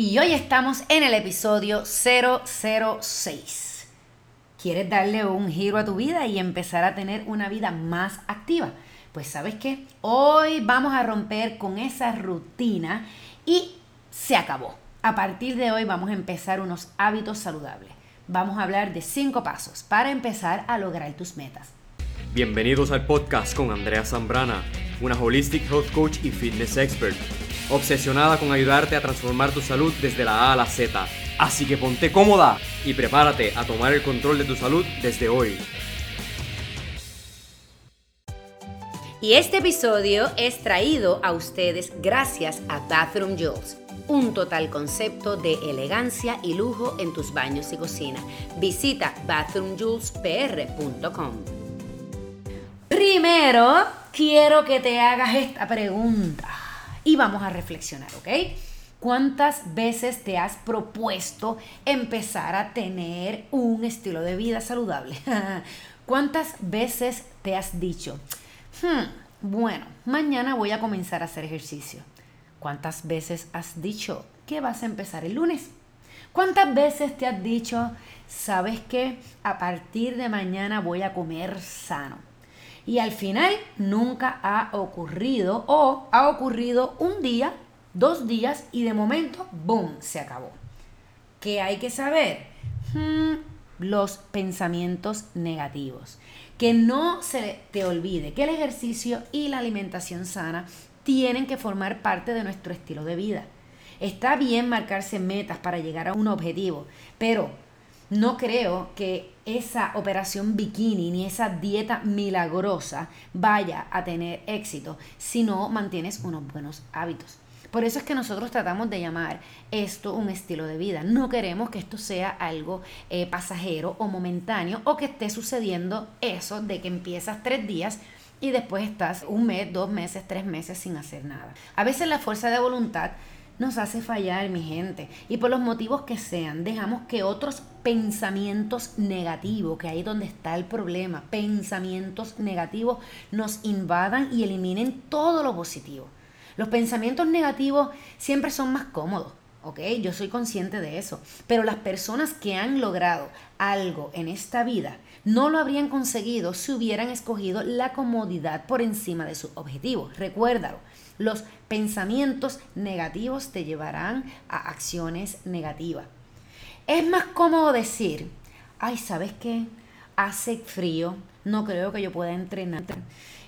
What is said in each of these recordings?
y hoy estamos en el episodio 006. ¿Quieres darle un giro a tu vida y empezar a tener una vida más activa? Pues sabes qué, hoy vamos a romper con esa rutina y se acabó. A partir de hoy vamos a empezar unos hábitos saludables. Vamos a hablar de cinco pasos para empezar a lograr tus metas. Bienvenidos al podcast con Andrea Zambrana, una holistic health coach y fitness expert obsesionada con ayudarte a transformar tu salud desde la A a la Z. Así que ponte cómoda y prepárate a tomar el control de tu salud desde hoy. Y este episodio es traído a ustedes gracias a Bathroom Jules, un total concepto de elegancia y lujo en tus baños y cocina. Visita bathroomjulespr.com. Primero, quiero que te hagas esta pregunta y vamos a reflexionar, ¿ok? ¿Cuántas veces te has propuesto empezar a tener un estilo de vida saludable? ¿Cuántas veces te has dicho, hmm, bueno, mañana voy a comenzar a hacer ejercicio? ¿Cuántas veces has dicho que vas a empezar el lunes? ¿Cuántas veces te has dicho, sabes que a partir de mañana voy a comer sano? Y al final nunca ha ocurrido o ha ocurrido un día, dos días y de momento, ¡boom!, se acabó. ¿Qué hay que saber? Hmm, los pensamientos negativos. Que no se te olvide que el ejercicio y la alimentación sana tienen que formar parte de nuestro estilo de vida. Está bien marcarse metas para llegar a un objetivo, pero no creo que esa operación bikini ni esa dieta milagrosa vaya a tener éxito si no mantienes unos buenos hábitos. Por eso es que nosotros tratamos de llamar esto un estilo de vida. No queremos que esto sea algo eh, pasajero o momentáneo o que esté sucediendo eso de que empiezas tres días y después estás un mes, dos meses, tres meses sin hacer nada. A veces la fuerza de voluntad nos hace fallar, mi gente. Y por los motivos que sean, dejamos que otros pensamientos negativos, que ahí es donde está el problema, pensamientos negativos nos invadan y eliminen todo lo positivo. Los pensamientos negativos siempre son más cómodos. ¿ok? Yo soy consciente de eso. Pero las personas que han logrado algo en esta vida no lo habrían conseguido si hubieran escogido la comodidad por encima de su objetivo. Recuérdalo, los pensamientos negativos te llevarán a acciones negativas. Es más cómodo decir, ay, ¿sabes qué? Hace frío, no creo que yo pueda entrenar.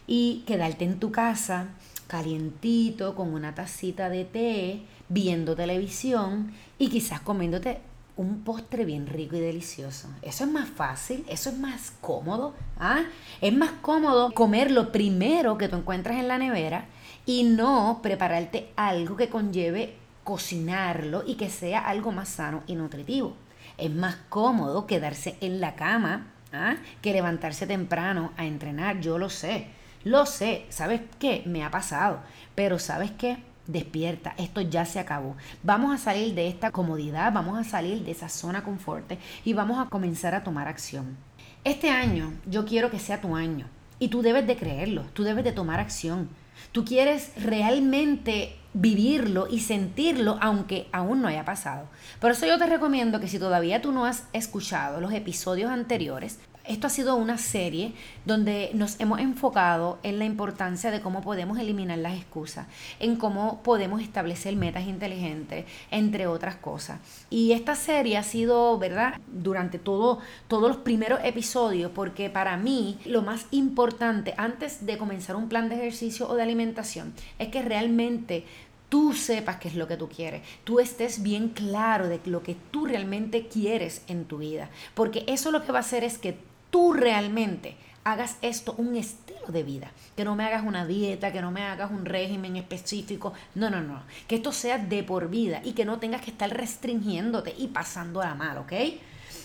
Y quedarte en tu casa, calientito, con una tacita de té, viendo televisión y quizás comiéndote un postre bien rico y delicioso. Eso es más fácil, eso es más cómodo. ¿ah? Es más cómodo comer lo primero que tú encuentras en la nevera y no prepararte algo que conlleve cocinarlo y que sea algo más sano y nutritivo. Es más cómodo quedarse en la cama ¿ah? que levantarse temprano a entrenar, yo lo sé, lo sé, ¿sabes qué? Me ha pasado, pero ¿sabes qué? Despierta, esto ya se acabó. Vamos a salir de esta comodidad, vamos a salir de esa zona confort y vamos a comenzar a tomar acción. Este año yo quiero que sea tu año y tú debes de creerlo, tú debes de tomar acción. Tú quieres realmente vivirlo y sentirlo aunque aún no haya pasado. Por eso yo te recomiendo que si todavía tú no has escuchado los episodios anteriores, esto ha sido una serie donde nos hemos enfocado en la importancia de cómo podemos eliminar las excusas, en cómo podemos establecer metas inteligentes, entre otras cosas. Y esta serie ha sido, ¿verdad?, durante todo, todos los primeros episodios, porque para mí lo más importante antes de comenzar un plan de ejercicio o de alimentación es que realmente tú sepas qué es lo que tú quieres, tú estés bien claro de lo que tú realmente quieres en tu vida, porque eso lo que va a hacer es que tú realmente hagas esto un estilo de vida, que no me hagas una dieta, que no me hagas un régimen específico, no, no, no, que esto sea de por vida y que no tengas que estar restringiéndote y pasando a mal, ¿ok?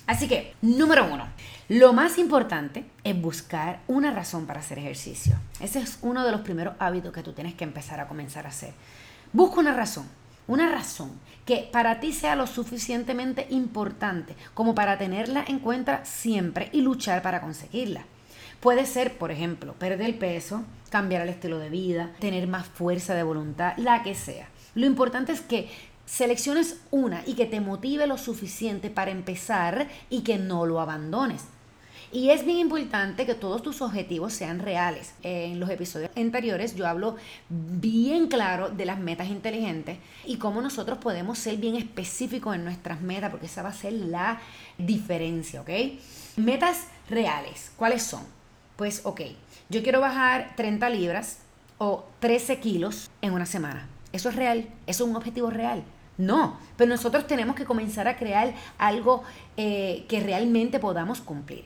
Así que, número uno, lo más importante es buscar una razón para hacer ejercicio. Ese es uno de los primeros hábitos que tú tienes que empezar a comenzar a hacer. Busca una razón, una razón que para ti sea lo suficientemente importante como para tenerla en cuenta siempre y luchar para conseguirla. Puede ser, por ejemplo, perder peso, cambiar el estilo de vida, tener más fuerza de voluntad, la que sea. Lo importante es que selecciones una y que te motive lo suficiente para empezar y que no lo abandones. Y es bien importante que todos tus objetivos sean reales. En los episodios anteriores yo hablo bien claro de las metas inteligentes y cómo nosotros podemos ser bien específicos en nuestras metas, porque esa va a ser la diferencia, ¿ok? Metas reales, ¿cuáles son? Pues, ok, yo quiero bajar 30 libras o 13 kilos en una semana. ¿Eso es real? ¿Eso es un objetivo real? No, pero nosotros tenemos que comenzar a crear algo eh, que realmente podamos cumplir.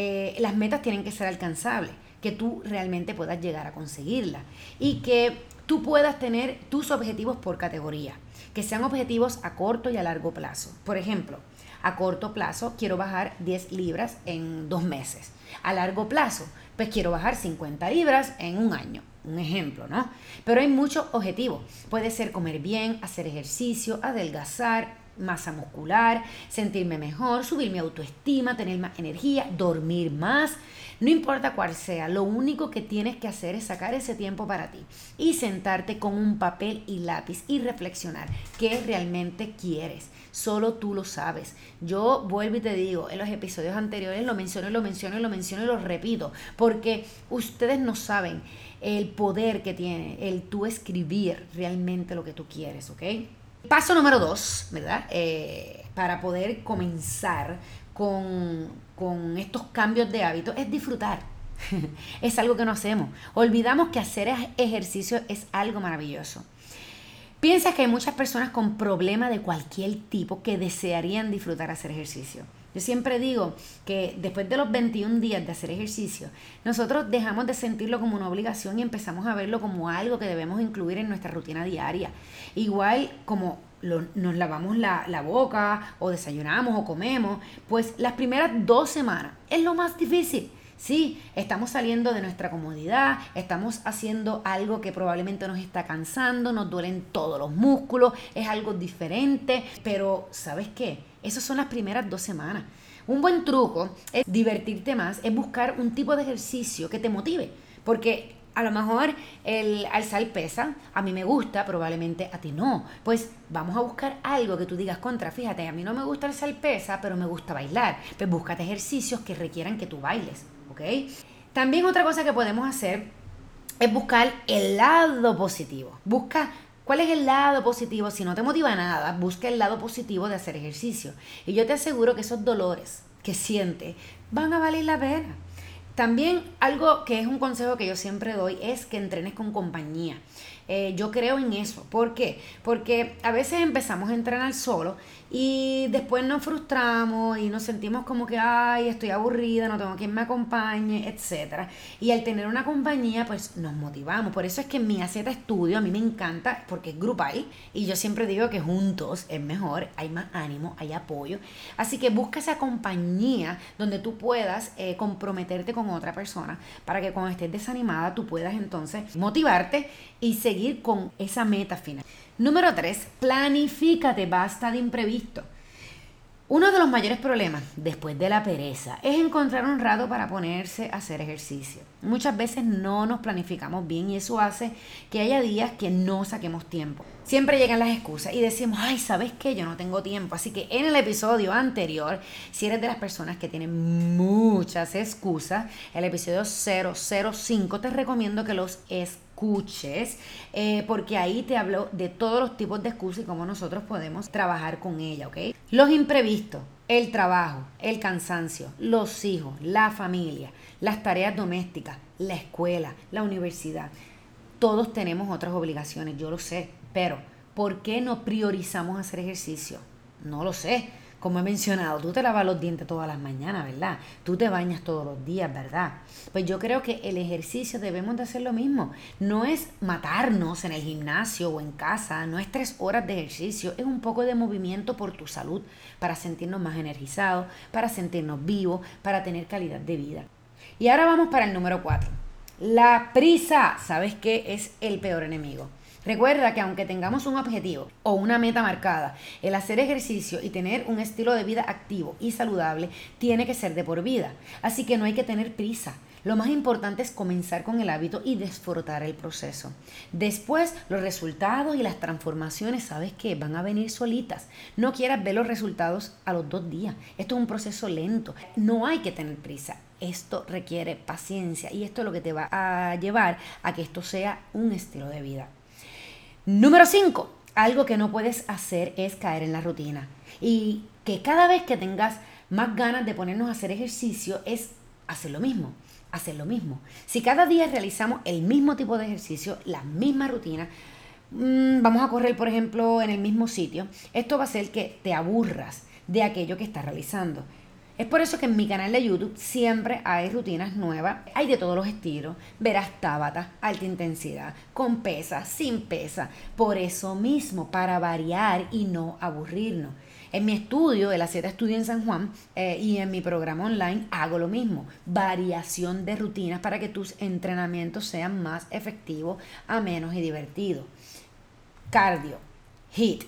Eh, las metas tienen que ser alcanzables, que tú realmente puedas llegar a conseguirlas y que tú puedas tener tus objetivos por categoría, que sean objetivos a corto y a largo plazo. Por ejemplo, a corto plazo quiero bajar 10 libras en dos meses. A largo plazo, pues quiero bajar 50 libras en un año. Un ejemplo, ¿no? Pero hay muchos objetivos. Puede ser comer bien, hacer ejercicio, adelgazar, masa muscular, sentirme mejor, subir mi autoestima, tener más energía, dormir más. No importa cuál sea, lo único que tienes que hacer es sacar ese tiempo para ti y sentarte con un papel y lápiz y reflexionar qué realmente quieres. Solo tú lo sabes. Yo vuelvo y te digo, en los episodios anteriores lo menciono y lo menciono y lo menciono y lo repito, porque ustedes no saben el poder que tiene el tú escribir realmente lo que tú quieres, ¿ok? Paso número dos, ¿verdad? Eh, para poder comenzar con, con estos cambios de hábitos es disfrutar. es algo que no hacemos. Olvidamos que hacer ejercicio es algo maravilloso. Piensa que hay muchas personas con problemas de cualquier tipo que desearían disfrutar hacer ejercicio. Yo siempre digo que después de los 21 días de hacer ejercicio, nosotros dejamos de sentirlo como una obligación y empezamos a verlo como algo que debemos incluir en nuestra rutina diaria. Igual como nos lavamos la, la, boca o desayunamos o comemos, pues las primeras dos semanas es lo más difícil. Sí, estamos saliendo de nuestra comodidad, estamos haciendo algo que probablemente nos está cansando, nos duelen todos los músculos, es algo diferente, pero ¿sabes qué? Esas son las primeras dos semanas. Un buen truco es divertirte más, es buscar un tipo de ejercicio que te motive, porque a lo mejor el alzar pesa, a mí me gusta, probablemente a ti no. Pues vamos a buscar algo que tú digas contra. Fíjate, a mí no me gusta alzar pesa, pero me gusta bailar. Pues búscate ejercicios que requieran que tú bailes, ¿ok? También otra cosa que podemos hacer es buscar el lado positivo. Busca ¿Cuál es el lado positivo? Si no te motiva nada, busca el lado positivo de hacer ejercicio. Y yo te aseguro que esos dolores que sientes van a valer la pena. También algo que es un consejo que yo siempre doy es que entrenes con compañía. Eh, yo creo en eso. ¿Por qué? Porque a veces empezamos a entrenar solo y después nos frustramos y nos sentimos como que, ay, estoy aburrida, no tengo quien me acompañe, etc. Y al tener una compañía, pues nos motivamos. Por eso es que mi AZ Estudio a mí me encanta porque es grupal y yo siempre digo que juntos es mejor, hay más ánimo, hay apoyo. Así que busca esa compañía donde tú puedas eh, comprometerte con otra persona para que cuando estés desanimada tú puedas entonces motivarte y seguir con esa meta final. Número 3, planifícate, basta de imprevisto. Uno de los mayores problemas después de la pereza es encontrar un rato para ponerse a hacer ejercicio. Muchas veces no nos planificamos bien y eso hace que haya días que no saquemos tiempo. Siempre llegan las excusas y decimos, ay, ¿sabes qué? Yo no tengo tiempo. Así que en el episodio anterior, si eres de las personas que tienen muchas excusas, el episodio 005 te recomiendo que los escuches eh, porque ahí te hablo de todos los tipos de excusas y cómo nosotros podemos trabajar con ella, ¿ok? Los imprevistos, el trabajo, el cansancio, los hijos, la familia, las tareas domésticas, la escuela, la universidad. Todos tenemos otras obligaciones, yo lo sé, pero ¿por qué no priorizamos hacer ejercicio? No lo sé como he mencionado, tú te lavas los dientes todas las mañanas, ¿verdad? Tú te bañas todos los días, ¿verdad? Pues yo creo que el ejercicio debemos de hacer lo mismo. No es matarnos en el gimnasio o en casa, no es tres horas de ejercicio, es un poco de movimiento por tu salud, para sentirnos más energizados, para sentirnos vivos, para tener calidad de vida. Y ahora vamos para el número cuatro. La prisa, ¿sabes qué? Es el peor enemigo. Recuerda que aunque tengamos un objetivo o una meta marcada, el hacer ejercicio y tener un estilo de vida activo y saludable tiene que ser de por vida. Así que no hay que tener prisa. Lo más importante es comenzar con el hábito y disfrutar el proceso. Después, los resultados y las transformaciones, sabes que van a venir solitas. No quieras ver los resultados a los dos días. Esto es un proceso lento. No hay que tener prisa. Esto requiere paciencia y esto es lo que te va a llevar a que esto sea un estilo de vida. Número 5. Algo que no puedes hacer es caer en la rutina. Y que cada vez que tengas más ganas de ponernos a hacer ejercicio es hacer lo mismo hacer lo mismo. Si cada día realizamos el mismo tipo de ejercicio, la misma rutina, mm, vamos a correr, por ejemplo, en el mismo sitio, esto va a hacer que te aburras de aquello que estás realizando. Es por eso que en mi canal de YouTube siempre hay rutinas nuevas. Hay de todos los estilos. Verás tábata, alta intensidad, con pesa, sin pesa. Por eso mismo, para variar y no aburrirnos. En mi estudio, de la Z Estudio en San Juan, eh, y en mi programa online hago lo mismo. Variación de rutinas para que tus entrenamientos sean más efectivos, amenos y divertidos. Cardio, HIT,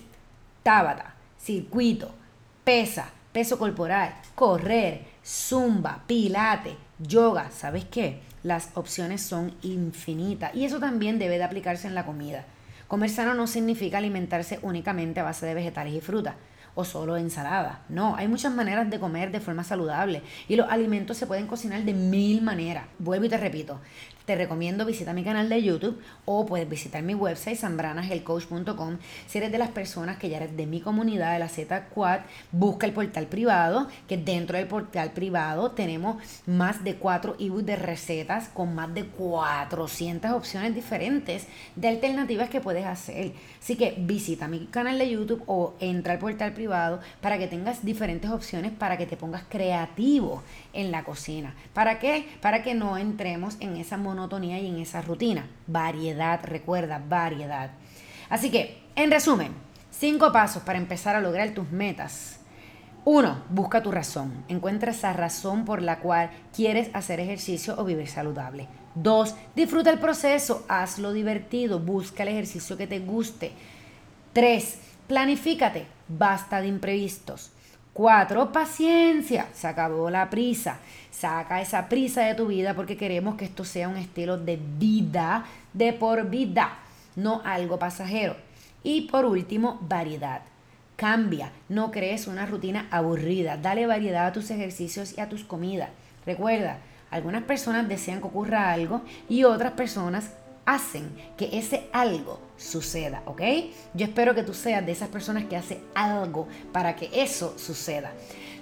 tábata, circuito, pesa peso corporal, correr, zumba, pilate, yoga, ¿sabes qué? Las opciones son infinitas y eso también debe de aplicarse en la comida. Comer sano no significa alimentarse únicamente a base de vegetales y frutas o solo ensalada. No, hay muchas maneras de comer de forma saludable y los alimentos se pueden cocinar de mil maneras. Vuelvo y te repito, te recomiendo visitar mi canal de YouTube o puedes visitar mi website sambranagelcoach.com. Si eres de las personas que ya eres de mi comunidad de la Z Quad, busca el portal privado, que dentro del portal privado tenemos más de cuatro ebooks de recetas con más de 400 opciones diferentes de alternativas que puedes hacer. Así que visita mi canal de YouTube o entra al portal privado para que tengas diferentes opciones para que te pongas creativo en la cocina. ¿Para qué? Para que no entremos en esa monotonía y en esa rutina. Variedad, recuerda, variedad. Así que, en resumen, cinco pasos para empezar a lograr tus metas. Uno, busca tu razón. Encuentra esa razón por la cual quieres hacer ejercicio o vivir saludable. Dos, disfruta el proceso, hazlo divertido, busca el ejercicio que te guste. Tres, planifícate, basta de imprevistos. Cuatro, paciencia. Se acabó la prisa. Saca esa prisa de tu vida porque queremos que esto sea un estilo de vida, de por vida, no algo pasajero. Y por último, variedad. Cambia, no crees una rutina aburrida. Dale variedad a tus ejercicios y a tus comidas. Recuerda, algunas personas desean que ocurra algo y otras personas hacen que ese algo suceda, ¿ok? Yo espero que tú seas de esas personas que hace algo para que eso suceda.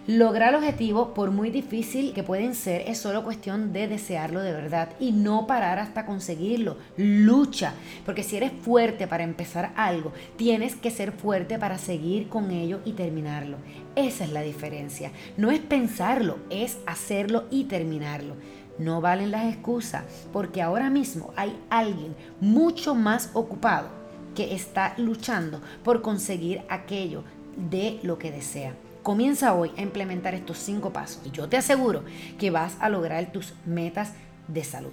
Lograr el objetivo, por muy difícil que pueden ser, es solo cuestión de desearlo de verdad y no parar hasta conseguirlo. Lucha, porque si eres fuerte para empezar algo, tienes que ser fuerte para seguir con ello y terminarlo. Esa es la diferencia. No es pensarlo, es hacerlo y terminarlo. No valen las excusas, porque ahora mismo hay alguien mucho más ocupado que está luchando por conseguir aquello de lo que desea. Comienza hoy a implementar estos cinco pasos y yo te aseguro que vas a lograr tus metas de salud.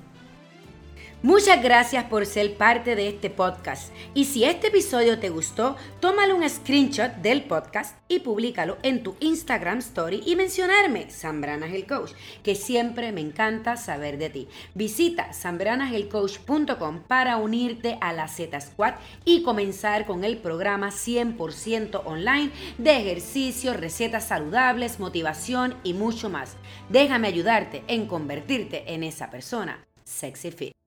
Muchas gracias por ser parte de este podcast. Y si este episodio te gustó, tómale un screenshot del podcast y públicalo en tu Instagram Story y mencionarme, Sambranas el Coach, que siempre me encanta saber de ti. Visita sambranagelcoach.com para unirte a la Z Squad y comenzar con el programa 100% online de ejercicio, recetas saludables, motivación y mucho más. Déjame ayudarte en convertirte en esa persona sexy fit.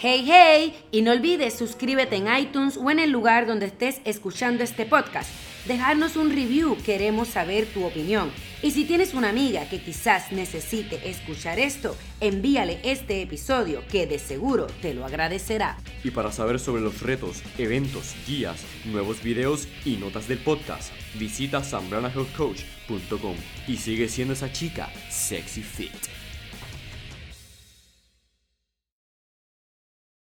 Hey, hey, y no olvides suscríbete en iTunes o en el lugar donde estés escuchando este podcast. Dejarnos un review, queremos saber tu opinión. Y si tienes una amiga que quizás necesite escuchar esto, envíale este episodio que de seguro te lo agradecerá. Y para saber sobre los retos, eventos, guías, nuevos videos y notas del podcast, visita sambranahealthcoach.com y sigue siendo esa chica sexy fit.